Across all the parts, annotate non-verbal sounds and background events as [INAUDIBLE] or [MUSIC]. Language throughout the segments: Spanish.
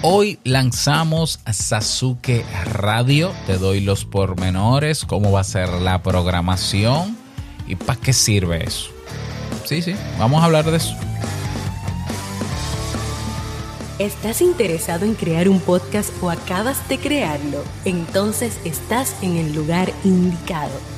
Hoy lanzamos Sasuke Radio. Te doy los pormenores, cómo va a ser la programación y para qué sirve eso. Sí, sí, vamos a hablar de eso. ¿Estás interesado en crear un podcast o acabas de crearlo? Entonces estás en el lugar indicado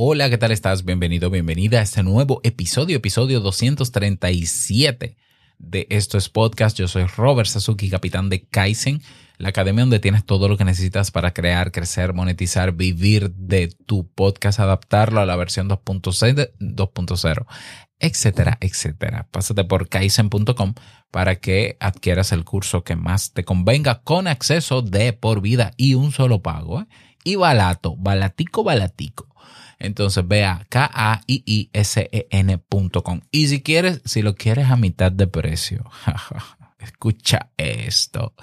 Hola, ¿qué tal estás? Bienvenido, bienvenida a este nuevo episodio, episodio 237 de Esto es Podcast. Yo soy Robert Sasuki, capitán de Kaizen, la academia donde tienes todo lo que necesitas para crear, crecer, monetizar, vivir de tu podcast, adaptarlo a la versión 2.0, etcétera, etcétera. Pásate por kaizen.com para que adquieras el curso que más te convenga con acceso de por vida y un solo pago. ¿eh? Y balato, balatico, balatico. Entonces ve a K-A-I-I-S-E-N.com. Y si quieres, si lo quieres a mitad de precio, [LAUGHS] escucha esto.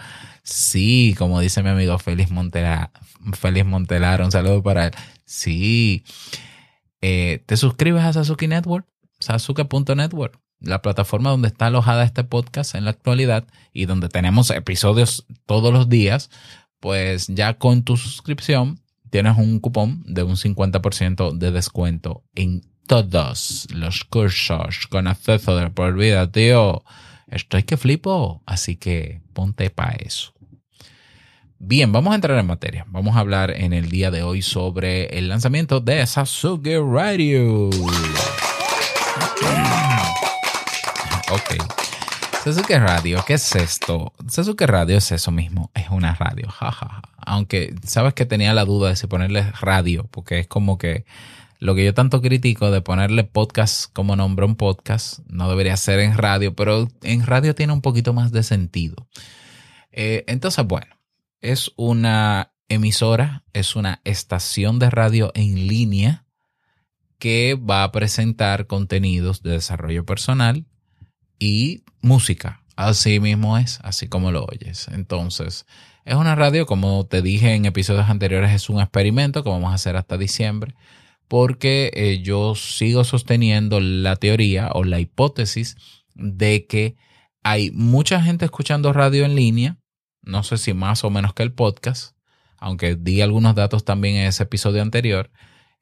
Sí, como dice mi amigo Félix Montelar, Félix Montelar, un saludo para él. Sí, eh, te suscribes a Sasuke Network, sasuke.network, la plataforma donde está alojada este podcast en la actualidad y donde tenemos episodios todos los días. Pues ya con tu suscripción tienes un cupón de un 50% de descuento en todos los cursos con acceso de por vida, tío. Estoy que flipo, así que ponte para eso. Bien, vamos a entrar en materia. Vamos a hablar en el día de hoy sobre el lanzamiento de Sasuke Radio. Ok. Sasuke Radio, ¿qué es esto? Sasuke Radio es eso mismo, es una radio, jajaja. Aunque sabes que tenía la duda de si ponerle radio, porque es como que lo que yo tanto critico de ponerle podcast como nombre a un podcast, no debería ser en radio, pero en radio tiene un poquito más de sentido. Eh, entonces, bueno, es una emisora, es una estación de radio en línea que va a presentar contenidos de desarrollo personal y música. Así mismo es, así como lo oyes. Entonces, es una radio, como te dije en episodios anteriores, es un experimento que vamos a hacer hasta diciembre, porque eh, yo sigo sosteniendo la teoría o la hipótesis de que hay mucha gente escuchando radio en línea, no sé si más o menos que el podcast, aunque di algunos datos también en ese episodio anterior,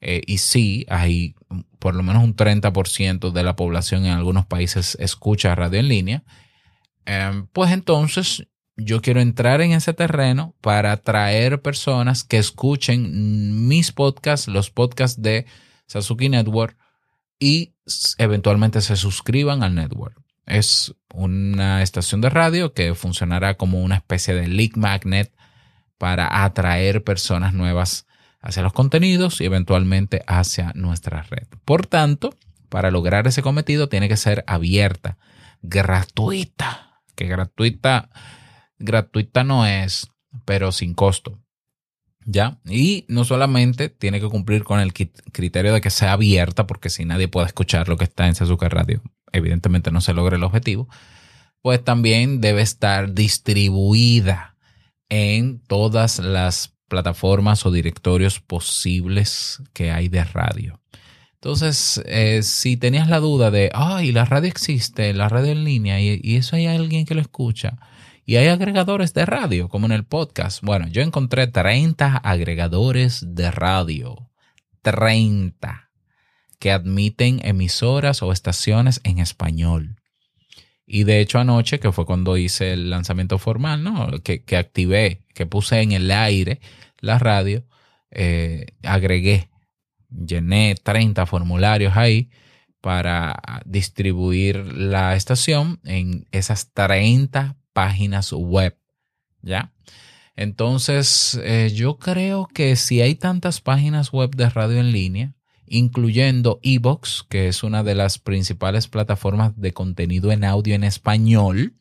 eh, y sí, hay por lo menos un 30% de la población en algunos países escucha radio en línea. Em, pues entonces yo quiero entrar en ese terreno para atraer personas que escuchen mis podcasts, los podcasts de Sasuke Network y eventualmente se suscriban al network. Es una estación de radio que funcionará como una especie de lead magnet para atraer personas nuevas hacia los contenidos y eventualmente hacia nuestra red. Por tanto, para lograr ese cometido tiene que ser abierta, gratuita, que gratuita, gratuita no es, pero sin costo. ¿Ya? Y no solamente tiene que cumplir con el criterio de que sea abierta, porque si nadie puede escuchar lo que está en Sazuka Radio, evidentemente no se logra el objetivo, pues también debe estar distribuida en todas las plataformas o directorios posibles que hay de radio. Entonces, eh, si tenías la duda de, ay, la radio existe, la radio en línea, y, y, eso hay alguien que lo escucha, y hay agregadores de radio, como en el podcast. Bueno, yo encontré 30 agregadores de radio. 30 que admiten emisoras o estaciones en español. Y de hecho anoche, que fue cuando hice el lanzamiento formal, ¿no? Que, que activé, que puse en el aire la radio, eh, agregué, llené 30 formularios ahí para distribuir la estación en esas 30 páginas web. ¿Ya? Entonces, eh, yo creo que si hay tantas páginas web de radio en línea, incluyendo Evox, que es una de las principales plataformas de contenido en audio en español,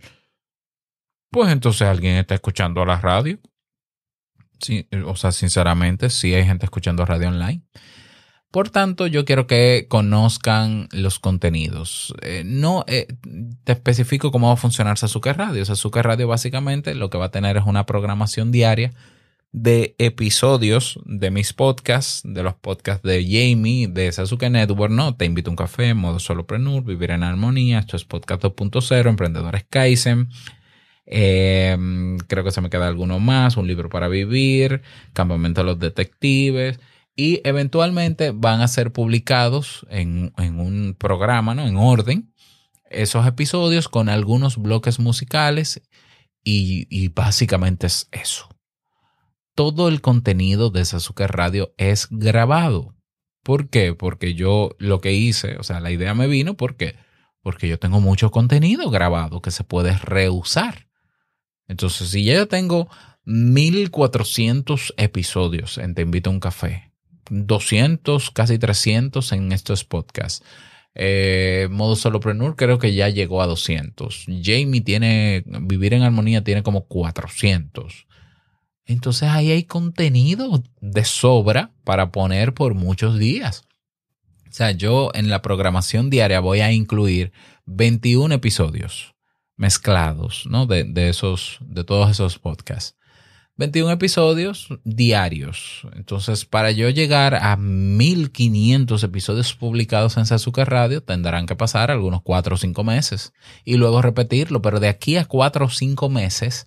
pues entonces alguien está escuchando la radio. Sí, o sea, sinceramente, sí hay gente escuchando radio online. Por tanto, yo quiero que conozcan los contenidos. Eh, no eh, te especifico cómo va a funcionar Sasuke Radio. Sasuke Radio básicamente lo que va a tener es una programación diaria de episodios de mis podcasts, de los podcasts de Jamie, de Sasuke Network, ¿no? Te invito a un café, modo solopreneur, vivir en armonía, esto es podcast 2.0, emprendedores Kaizen. Eh, creo que se me queda alguno más, un libro para vivir, campamento de los detectives y eventualmente van a ser publicados en, un programa, ¿no? En orden, esos episodios con algunos bloques musicales y, y básicamente es eso. Todo el contenido de Sasuke Radio es grabado. ¿Por qué? Porque yo lo que hice, o sea, la idea me vino porque porque yo tengo mucho contenido grabado que se puede reusar. Entonces, si ya yo tengo 1400 episodios en Te invito a un café, 200, casi 300 en estos podcasts. Eh, modo solopreneur creo que ya llegó a 200. Jamie tiene, Vivir en Armonía tiene como 400. Entonces ahí hay contenido de sobra para poner por muchos días. O sea, yo en la programación diaria voy a incluir 21 episodios mezclados, ¿no? De, de esos, de todos esos podcasts. 21 episodios diarios. Entonces, para yo llegar a 1500 episodios publicados en Sasuke Radio, tendrán que pasar algunos 4 o 5 meses y luego repetirlo. Pero de aquí a 4 o 5 meses,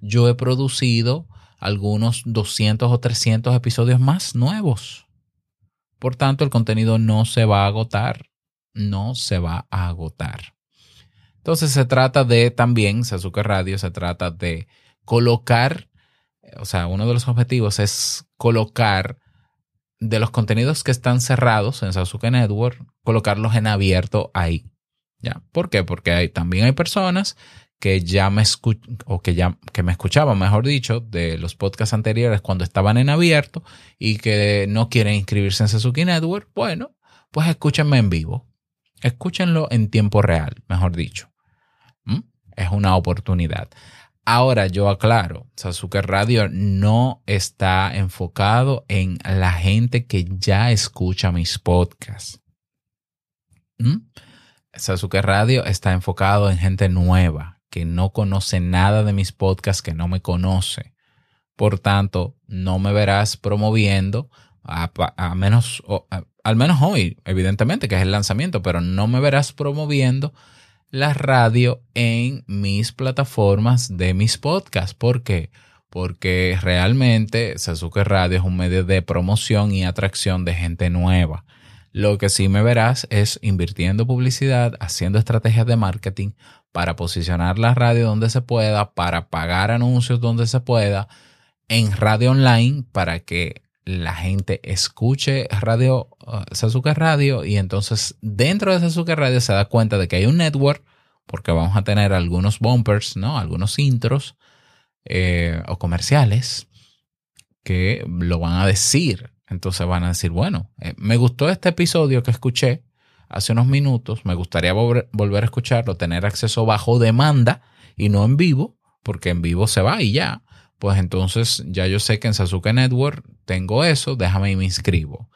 yo he producido algunos 200 o 300 episodios más nuevos. Por tanto, el contenido no se va a agotar. No se va a agotar. Entonces, se trata de también, Sasuke Radio, se trata de colocar o sea, uno de los objetivos es colocar de los contenidos que están cerrados en Sasuke Network, colocarlos en abierto ahí. ¿Ya? ¿Por qué? Porque también hay personas que ya me o que ya que me escuchaban, mejor dicho, de los podcasts anteriores cuando estaban en abierto y que no quieren inscribirse en Sasuke Network. Bueno, pues escúchenme en vivo. Escúchenlo en tiempo real, mejor dicho. ¿Mm? Es una oportunidad. Ahora yo aclaro, Sasuke Radio no está enfocado en la gente que ya escucha mis podcasts. ¿Mm? Sasuke Radio está enfocado en gente nueva, que no conoce nada de mis podcasts, que no me conoce. Por tanto, no me verás promoviendo, a, menos, al menos hoy, evidentemente, que es el lanzamiento, pero no me verás promoviendo la radio en mis plataformas de mis podcasts. ¿Por qué? Porque realmente Sasuke Radio es un medio de promoción y atracción de gente nueva. Lo que sí me verás es invirtiendo publicidad, haciendo estrategias de marketing para posicionar la radio donde se pueda, para pagar anuncios donde se pueda, en radio online para que la gente escuche radio, uh, Sasuke Radio y entonces dentro de Sasuke Radio se da cuenta de que hay un network porque vamos a tener algunos bumpers, ¿no? Algunos intros eh, o comerciales que lo van a decir. Entonces van a decir, bueno, eh, me gustó este episodio que escuché hace unos minutos, me gustaría volver a escucharlo, tener acceso bajo demanda y no en vivo, porque en vivo se va y ya pues entonces ya yo sé que en Sasuke Network tengo eso, déjame y me inscribo.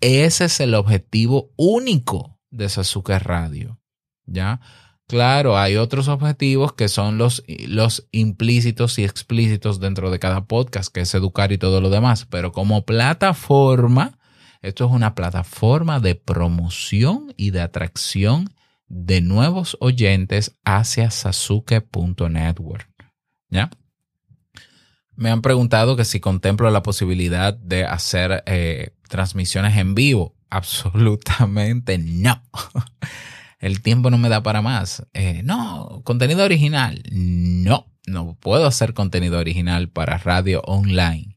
Ese es el objetivo único de Sasuke Radio. ¿Ya? Claro, hay otros objetivos que son los, los implícitos y explícitos dentro de cada podcast, que es educar y todo lo demás, pero como plataforma, esto es una plataforma de promoción y de atracción de nuevos oyentes hacia sasuke.network. ¿Ya? Me han preguntado que si contemplo la posibilidad de hacer eh, transmisiones en vivo. [LAUGHS] Absolutamente no. [LAUGHS] El tiempo no me da para más. Eh, no, contenido original. No, no puedo hacer contenido original para radio online.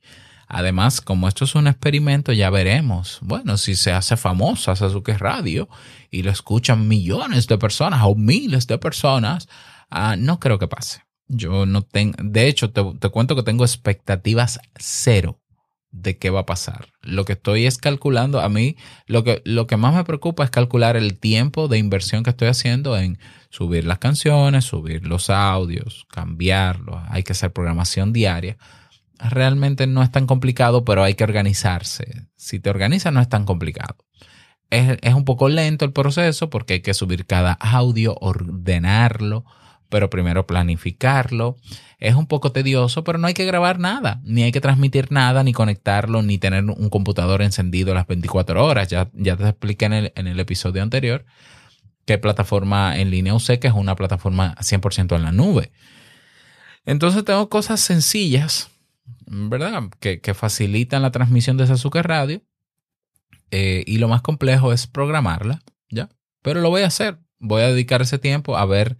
Además, como esto es un experimento, ya veremos. Bueno, si se hace famosa Sasuke Radio y lo escuchan millones de personas o miles de personas, ah, no creo que pase. Yo no tengo, de hecho, te, cuento que tengo expectativas cero de qué va a pasar. Lo que estoy es calculando, a mí lo que, lo que más me preocupa es calcular el tiempo de inversión que estoy haciendo en subir las canciones, subir los audios, cambiarlos. Hay que hacer programación diaria. Realmente no es tan complicado, pero hay que organizarse. Si te organizas no es tan complicado. Es, es un poco lento el proceso porque hay que subir cada audio, ordenarlo, pero primero planificarlo. Es un poco tedioso, pero no hay que grabar nada, ni hay que transmitir nada, ni conectarlo, ni tener un computador encendido las 24 horas. Ya, ya te expliqué en el, en el episodio anterior qué plataforma en línea usé, que es una plataforma 100% en la nube. Entonces tengo cosas sencillas, ¿verdad? Que, que facilitan la transmisión de Sasuke Radio. Eh, y lo más complejo es programarla, ¿ya? Pero lo voy a hacer. Voy a dedicar ese tiempo a ver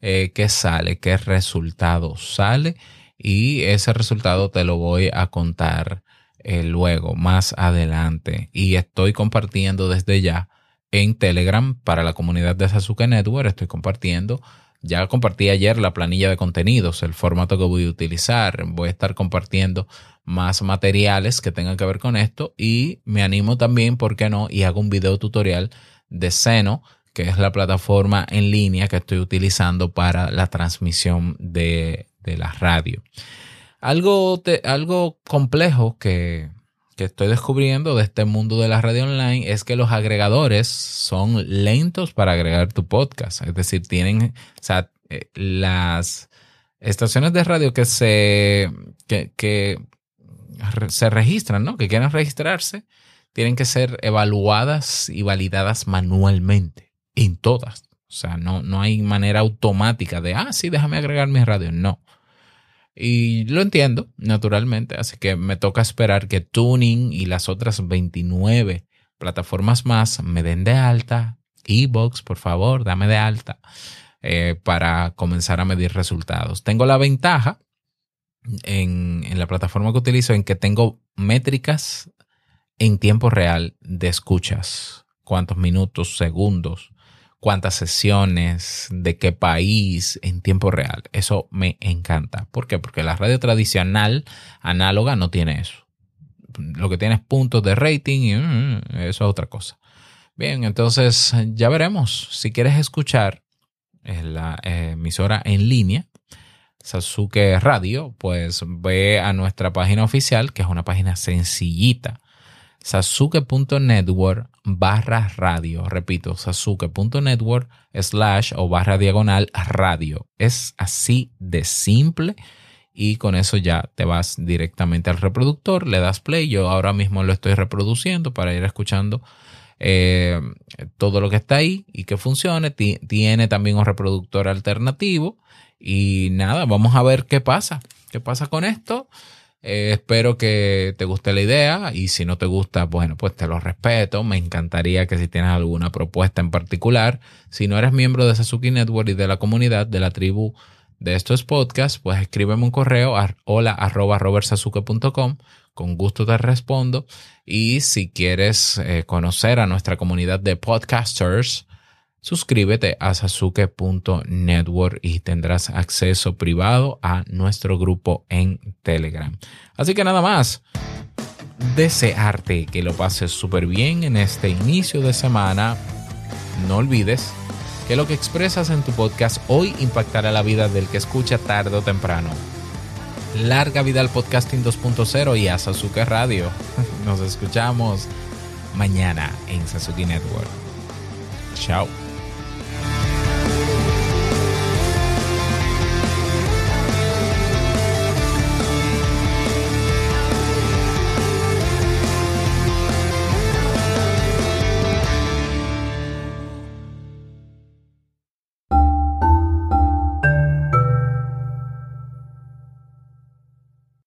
eh, qué sale, qué resultado sale y ese resultado te lo voy a contar eh, luego, más adelante. Y estoy compartiendo desde ya en Telegram para la comunidad de Sasuke Network. Estoy compartiendo. Ya compartí ayer la planilla de contenidos, el formato que voy a utilizar. Voy a estar compartiendo más materiales que tengan que ver con esto y me animo también, ¿por qué no? Y hago un video tutorial de Seno que es la plataforma en línea que estoy utilizando para la transmisión de, la radio. Algo, algo complejo que, que estoy descubriendo de este mundo de la radio online es que los agregadores son lentos para agregar tu podcast. Es decir, tienen, o sea, eh, las estaciones de radio que se, que, se registran, ¿no? Que quieren registrarse, tienen que ser evaluadas y validadas manualmente en todas. O sea, no, no hay manera automática de, ah, sí, déjame agregar mis radios. No. Y lo entiendo, naturalmente. Así que me toca esperar que Tuning y las otras 29 plataformas más me den de alta. Ebox, por favor, dame de alta eh, para comenzar a medir resultados. Tengo la ventaja en, en la plataforma que utilizo en que tengo métricas en tiempo real de escuchas. Cuántos minutos, segundos, cuántas sesiones, de qué país en tiempo real. Eso me encanta. ¿Por qué? Porque la radio tradicional análoga no tiene eso. Lo que tiene es puntos de rating y mm, eso es otra cosa. Bien, entonces ya veremos. Si quieres escuchar la emisora en línea, Sasuke Radio, pues ve a nuestra página oficial, que es una página sencillita sasuke.network barra radio. Repito, sasuke.network slash o barra diagonal radio. Es así de simple y con eso ya te vas directamente al reproductor, le das play. Yo ahora mismo lo estoy reproduciendo para ir escuchando eh, todo lo que está ahí y que funcione. Tiene también un reproductor alternativo y nada, vamos a ver qué pasa. ¿Qué pasa con esto? Eh, espero que te guste la idea y si no te gusta, bueno, pues te lo respeto. Me encantaría que si tienes alguna propuesta en particular, si no eres miembro de Sasuke Network y de la comunidad, de la tribu de estos podcasts, pues escríbeme un correo a hola arroba robertsasuke.com. Con gusto te respondo. Y si quieres eh, conocer a nuestra comunidad de podcasters, suscríbete a sasuke.network y tendrás acceso privado a nuestro grupo en Telegram. Así que nada más, desearte que lo pases súper bien en este inicio de semana. No olvides que lo que expresas en tu podcast hoy impactará la vida del que escucha tarde o temprano. Larga vida al podcasting 2.0 y a Sasuke Radio. [LAUGHS] Nos escuchamos mañana en Sasuke Network. Chao.